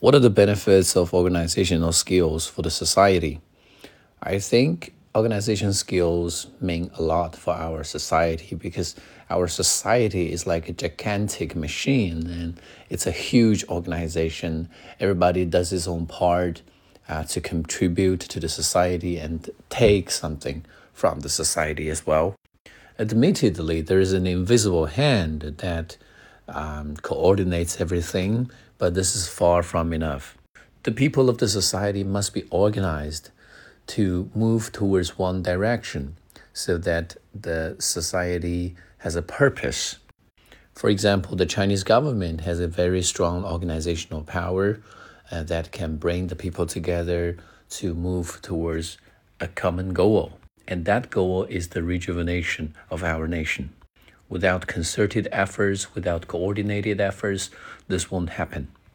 What are the benefits of organizational skills for the society? I think organization skills mean a lot for our society because our society is like a gigantic machine and it's a huge organization. Everybody does his own part uh, to contribute to the society and take something from the society as well. Admittedly, there is an invisible hand that um, coordinates everything, but this is far from enough. The people of the society must be organized to move towards one direction so that the society has a purpose. For example, the Chinese government has a very strong organizational power uh, that can bring the people together to move towards a common goal. And that goal is the rejuvenation of our nation. Without concerted efforts, without coordinated efforts, this won't happen.